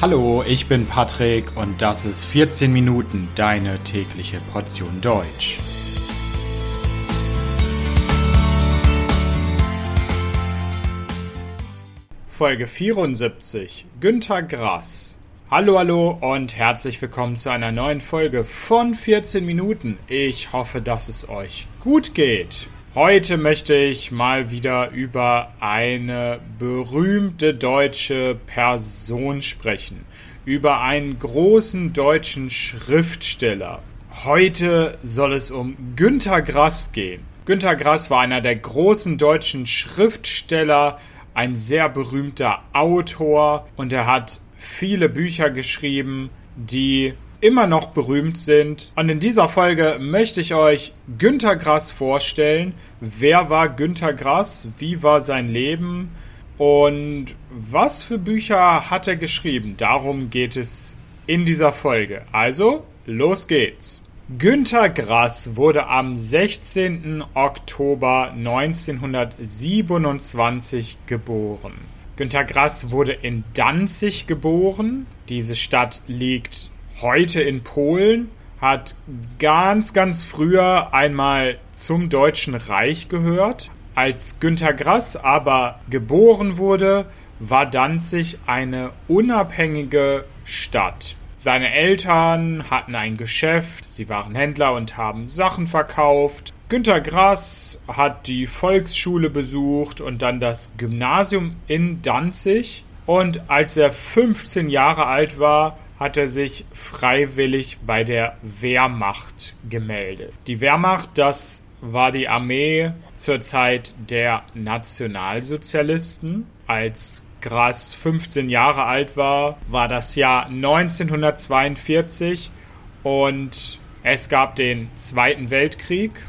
Hallo, ich bin Patrick und das ist 14 Minuten deine tägliche Portion Deutsch. Folge 74 Günther Grass. Hallo, hallo und herzlich willkommen zu einer neuen Folge von 14 Minuten. Ich hoffe, dass es euch gut geht. Heute möchte ich mal wieder über eine berühmte deutsche Person sprechen, über einen großen deutschen Schriftsteller. Heute soll es um Günter Grass gehen. Günter Grass war einer der großen deutschen Schriftsteller, ein sehr berühmter Autor und er hat viele Bücher geschrieben, die immer noch berühmt sind. Und in dieser Folge möchte ich euch Günter Grass vorstellen. Wer war Günter Grass? Wie war sein Leben? Und was für Bücher hat er geschrieben? Darum geht es in dieser Folge. Also, los geht's. Günter Grass wurde am 16. Oktober 1927 geboren. Günter Grass wurde in Danzig geboren. Diese Stadt liegt heute in Polen, hat ganz, ganz früher einmal zum Deutschen Reich gehört. Als Günter Grass aber geboren wurde, war Danzig eine unabhängige Stadt. Seine Eltern hatten ein Geschäft, sie waren Händler und haben Sachen verkauft. Günter Grass hat die Volksschule besucht und dann das Gymnasium in Danzig. Und als er 15 Jahre alt war, hat er sich freiwillig bei der Wehrmacht gemeldet. Die Wehrmacht, das war die Armee zur Zeit der Nationalsozialisten. Als Grass 15 Jahre alt war, war das Jahr 1942 und es gab den Zweiten Weltkrieg.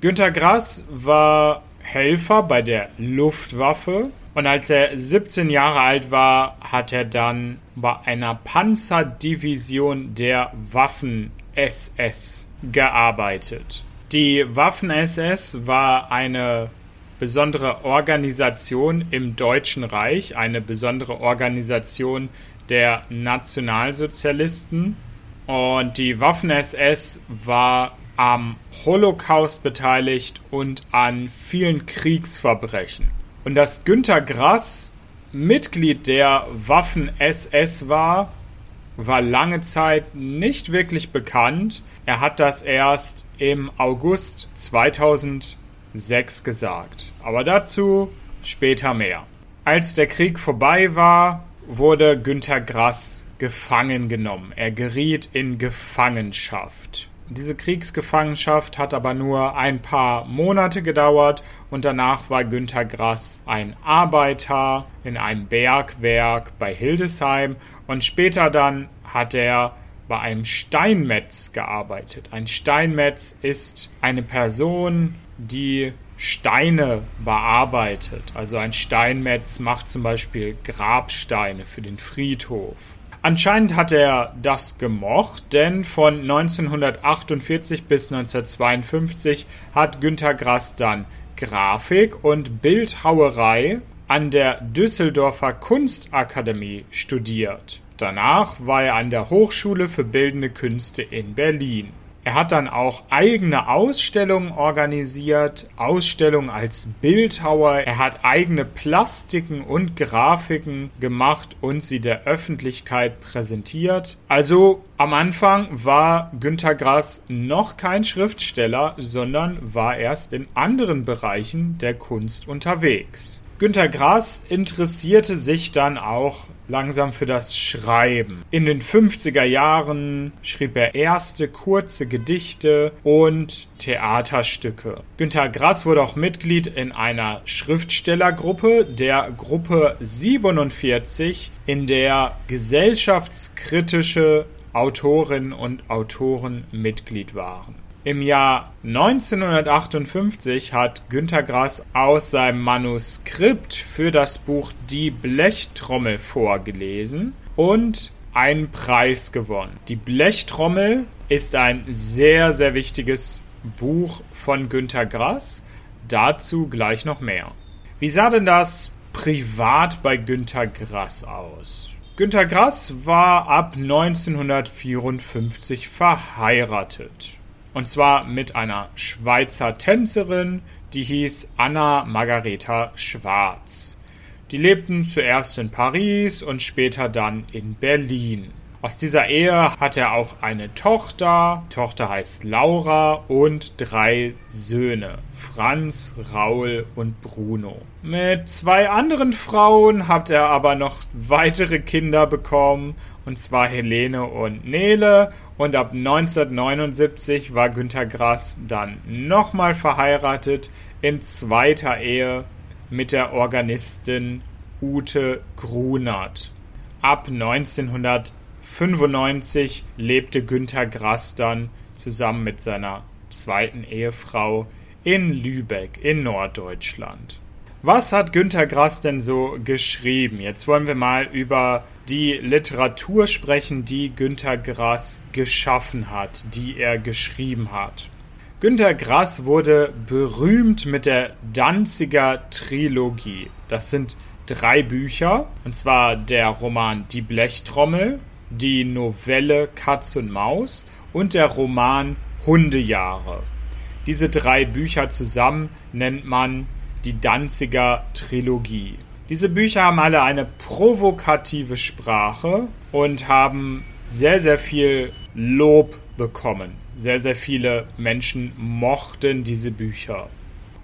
Günter Grass war Helfer bei der Luftwaffe und als er 17 Jahre alt war, hat er dann bei einer Panzerdivision der Waffen-SS gearbeitet. Die Waffen-SS war eine besondere Organisation im Deutschen Reich, eine besondere Organisation der Nationalsozialisten. Und die Waffen-SS war am Holocaust beteiligt und an vielen Kriegsverbrechen. Und dass Günter Grass Mitglied der Waffen-SS war, war lange Zeit nicht wirklich bekannt. Er hat das erst im August 2006 gesagt. Aber dazu später mehr. Als der Krieg vorbei war, wurde Günter Grass gefangen genommen. Er geriet in Gefangenschaft. Diese Kriegsgefangenschaft hat aber nur ein paar Monate gedauert und danach war Günter Grass ein Arbeiter in einem Bergwerk bei Hildesheim und später dann hat er bei einem Steinmetz gearbeitet. Ein Steinmetz ist eine Person, die Steine bearbeitet. Also ein Steinmetz macht zum Beispiel Grabsteine für den Friedhof. Anscheinend hat er das gemocht, denn von 1948 bis 1952 hat Günter Grass dann Grafik und Bildhauerei an der Düsseldorfer Kunstakademie studiert. Danach war er an der Hochschule für Bildende Künste in Berlin. Er hat dann auch eigene Ausstellungen organisiert, Ausstellungen als Bildhauer. Er hat eigene Plastiken und Grafiken gemacht und sie der Öffentlichkeit präsentiert. Also am Anfang war Günter Grass noch kein Schriftsteller, sondern war erst in anderen Bereichen der Kunst unterwegs. Günter Grass interessierte sich dann auch langsam für das Schreiben. In den 50er Jahren schrieb er erste kurze Gedichte und Theaterstücke. Günter Grass wurde auch Mitglied in einer Schriftstellergruppe, der Gruppe 47, in der gesellschaftskritische Autorinnen und Autoren Mitglied waren. Im Jahr 1958 hat Günter Grass aus seinem Manuskript für das Buch Die Blechtrommel vorgelesen und einen Preis gewonnen. Die Blechtrommel ist ein sehr, sehr wichtiges Buch von Günter Grass. Dazu gleich noch mehr. Wie sah denn das privat bei Günter Grass aus? Günter Grass war ab 1954 verheiratet. Und zwar mit einer Schweizer Tänzerin, die hieß Anna Margareta Schwarz. Die lebten zuerst in Paris und später dann in Berlin. Aus dieser Ehe hat er auch eine Tochter, die Tochter heißt Laura und drei Söhne, Franz, Raul und Bruno. Mit zwei anderen Frauen hat er aber noch weitere Kinder bekommen, und zwar Helene und Nele. Und ab 1979 war Günter Grass dann nochmal verheiratet in zweiter Ehe mit der Organistin Ute Grunert. Ab 1900 1995 lebte Günter Grass dann zusammen mit seiner zweiten Ehefrau in Lübeck in Norddeutschland. Was hat Günter Grass denn so geschrieben? Jetzt wollen wir mal über die Literatur sprechen, die Günter Grass geschaffen hat, die er geschrieben hat. Günter Grass wurde berühmt mit der Danziger Trilogie. Das sind drei Bücher, und zwar der Roman Die Blechtrommel, die Novelle Katz und Maus und der Roman Hundejahre. Diese drei Bücher zusammen nennt man die Danziger Trilogie. Diese Bücher haben alle eine provokative Sprache und haben sehr, sehr viel Lob bekommen. Sehr, sehr viele Menschen mochten diese Bücher.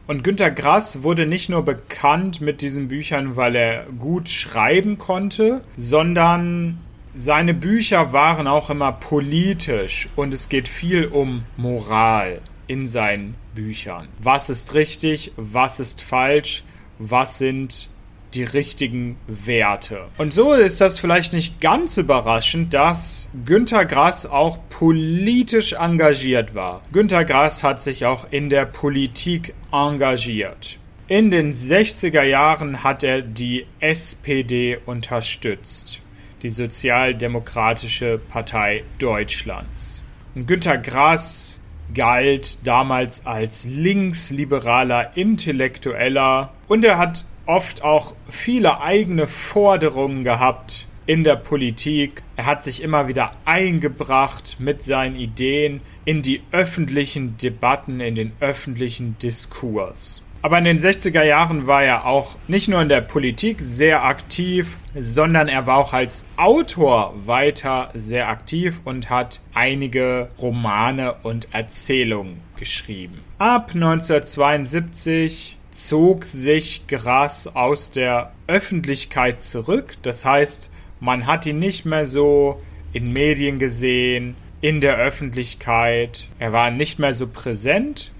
Und Günter Grass wurde nicht nur bekannt mit diesen Büchern, weil er gut schreiben konnte, sondern seine Bücher waren auch immer politisch und es geht viel um Moral in seinen Büchern. Was ist richtig, was ist falsch, was sind die richtigen Werte. Und so ist das vielleicht nicht ganz überraschend, dass Günter Grass auch politisch engagiert war. Günter Grass hat sich auch in der Politik engagiert. In den 60er Jahren hat er die SPD unterstützt die Sozialdemokratische Partei Deutschlands. Und Günter Grass galt damals als linksliberaler Intellektueller und er hat oft auch viele eigene Forderungen gehabt in der Politik. Er hat sich immer wieder eingebracht mit seinen Ideen in die öffentlichen Debatten, in den öffentlichen Diskurs. Aber in den 60er Jahren war er auch nicht nur in der Politik sehr aktiv, sondern er war auch als Autor weiter sehr aktiv und hat einige Romane und Erzählungen geschrieben. Ab 1972 zog sich Grass aus der Öffentlichkeit zurück. Das heißt, man hat ihn nicht mehr so in Medien gesehen, in der Öffentlichkeit. Er war nicht mehr so präsent.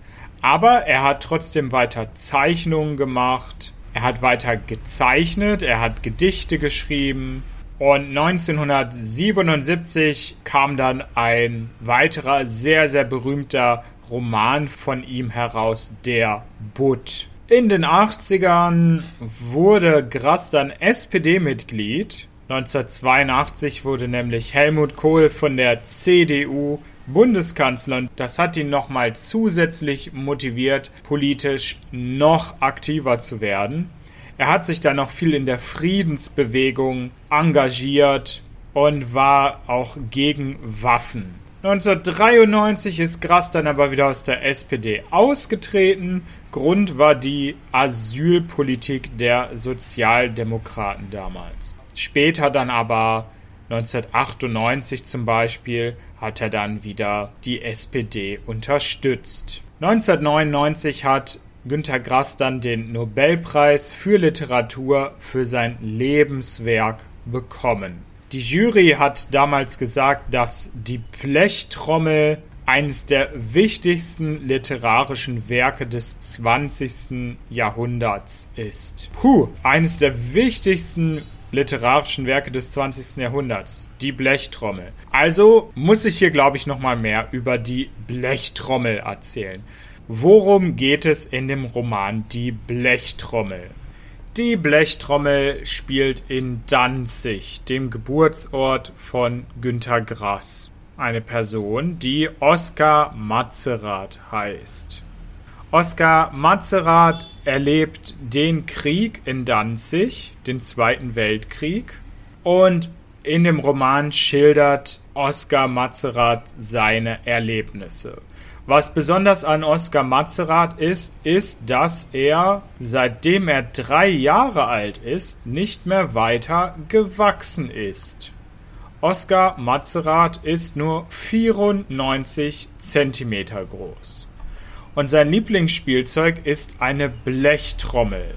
Aber er hat trotzdem weiter Zeichnungen gemacht, er hat weiter gezeichnet, er hat Gedichte geschrieben. Und 1977 kam dann ein weiterer sehr, sehr berühmter Roman von ihm heraus, Der Butt. In den 80ern wurde Grass dann SPD-Mitglied. 1982 wurde nämlich Helmut Kohl von der CDU Bundeskanzler. Das hat ihn nochmal zusätzlich motiviert, politisch noch aktiver zu werden. Er hat sich dann noch viel in der Friedensbewegung engagiert und war auch gegen Waffen. 1993 ist Grass dann aber wieder aus der SPD ausgetreten. Grund war die Asylpolitik der Sozialdemokraten damals. Später dann aber 1998 zum Beispiel hat er dann wieder die SPD unterstützt. 1999 hat Günter Grass dann den Nobelpreis für Literatur für sein Lebenswerk bekommen. Die Jury hat damals gesagt, dass die Blechtrommel eines der wichtigsten literarischen Werke des 20. Jahrhunderts ist. Puh, eines der wichtigsten literarischen Werke des 20. Jahrhunderts, die Blechtrommel. Also muss ich hier, glaube ich, nochmal mehr über die Blechtrommel erzählen. Worum geht es in dem Roman Die Blechtrommel? Die Blechtrommel spielt in Danzig, dem Geburtsort von Günter Grass. Eine Person, die Oskar Matzerath heißt. Oskar Mazerat erlebt den Krieg in Danzig, den Zweiten Weltkrieg, und in dem Roman schildert Oskar Mazerat seine Erlebnisse. Was besonders an Oskar Mazerat ist, ist, dass er, seitdem er drei Jahre alt ist, nicht mehr weiter gewachsen ist. Oskar Mazerat ist nur 94 Zentimeter groß. Und sein Lieblingsspielzeug ist eine Blechtrommel.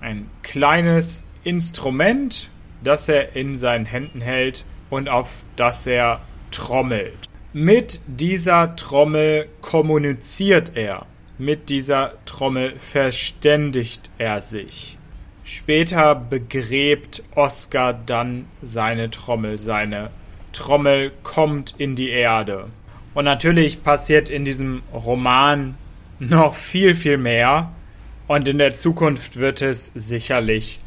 Ein kleines Instrument, das er in seinen Händen hält und auf das er trommelt. Mit dieser Trommel kommuniziert er. Mit dieser Trommel verständigt er sich. Später begräbt Oskar dann seine Trommel. Seine Trommel kommt in die Erde. Und natürlich passiert in diesem Roman noch viel, viel mehr. Und in der Zukunft wird es sicherlich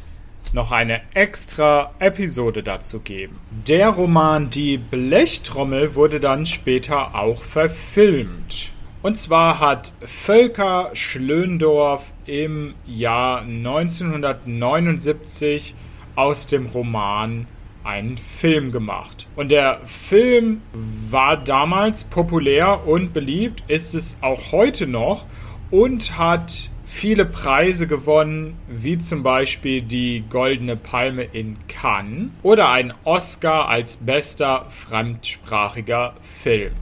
noch eine extra Episode dazu geben. Der Roman Die Blechtrommel wurde dann später auch verfilmt. Und zwar hat Völker Schlöndorf im Jahr 1979 aus dem Roman einen Film gemacht. Und der Film war damals populär und beliebt, ist es auch heute noch und hat viele Preise gewonnen, wie zum Beispiel die Goldene Palme in Cannes oder ein Oscar als bester fremdsprachiger Film.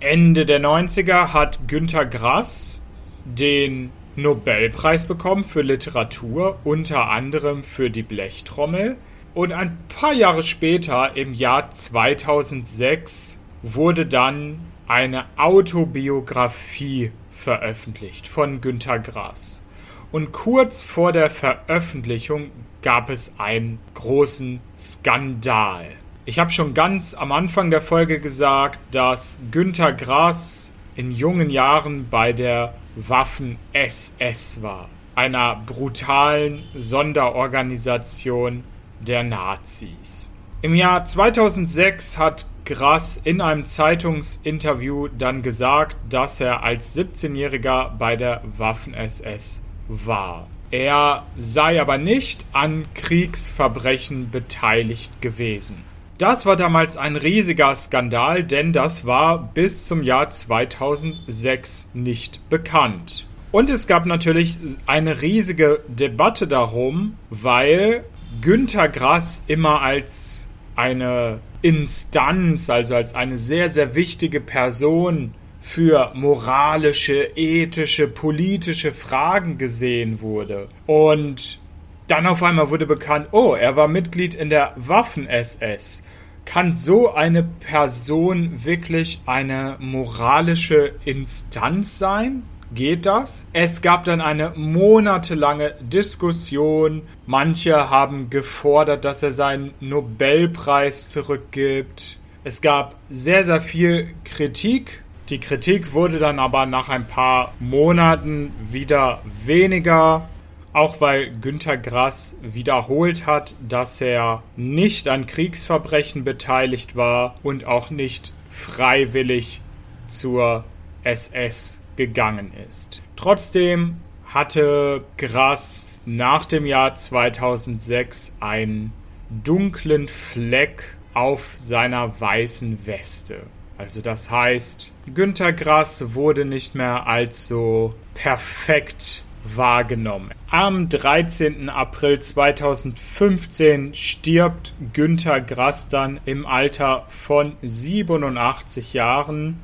Ende der 90er hat Günter Grass den Nobelpreis bekommen für Literatur, unter anderem für die Blechtrommel. Und ein paar Jahre später, im Jahr 2006, wurde dann eine Autobiografie veröffentlicht von Günter Grass. Und kurz vor der Veröffentlichung gab es einen großen Skandal. Ich habe schon ganz am Anfang der Folge gesagt, dass Günter Grass in jungen Jahren bei der Waffen-SS war, einer brutalen Sonderorganisation der Nazis. Im Jahr 2006 hat Grass in einem Zeitungsinterview dann gesagt, dass er als 17-Jähriger bei der Waffen-SS war. Er sei aber nicht an Kriegsverbrechen beteiligt gewesen. Das war damals ein riesiger Skandal, denn das war bis zum Jahr 2006 nicht bekannt. Und es gab natürlich eine riesige Debatte darum, weil Günter Grass immer als eine Instanz, also als eine sehr, sehr wichtige Person für moralische, ethische, politische Fragen gesehen wurde. Und dann auf einmal wurde bekannt, oh, er war Mitglied in der Waffen-SS. Kann so eine Person wirklich eine moralische Instanz sein? Geht das. Es gab dann eine monatelange Diskussion. Manche haben gefordert, dass er seinen Nobelpreis zurückgibt. Es gab sehr, sehr viel Kritik. Die Kritik wurde dann aber nach ein paar Monaten wieder weniger, auch weil Günter Grass wiederholt hat, dass er nicht an Kriegsverbrechen beteiligt war und auch nicht freiwillig zur SS gegangen ist. Trotzdem hatte Grass nach dem Jahr 2006 einen dunklen Fleck auf seiner weißen Weste. Also das heißt, Günter Grass wurde nicht mehr als so perfekt wahrgenommen. Am 13. April 2015 stirbt Günter Grass dann im Alter von 87 Jahren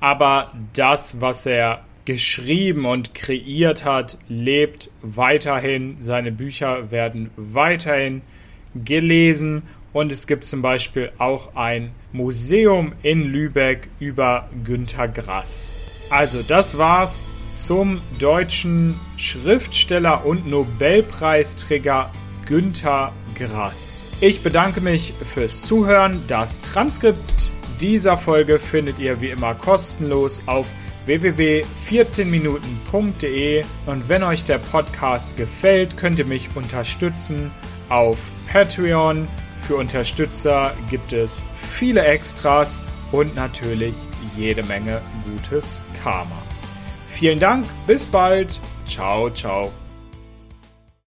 aber das, was er geschrieben und kreiert hat, lebt weiterhin. Seine Bücher werden weiterhin gelesen und es gibt zum Beispiel auch ein Museum in Lübeck über Günter Grass. Also das war's zum deutschen Schriftsteller und Nobelpreisträger Günter Grass. Ich bedanke mich fürs Zuhören. Das Transkript dieser Folge findet ihr wie immer kostenlos auf www.14minuten.de und wenn euch der Podcast gefällt, könnt ihr mich unterstützen auf Patreon. Für Unterstützer gibt es viele Extras und natürlich jede Menge gutes Karma. Vielen Dank, bis bald. Ciao, ciao.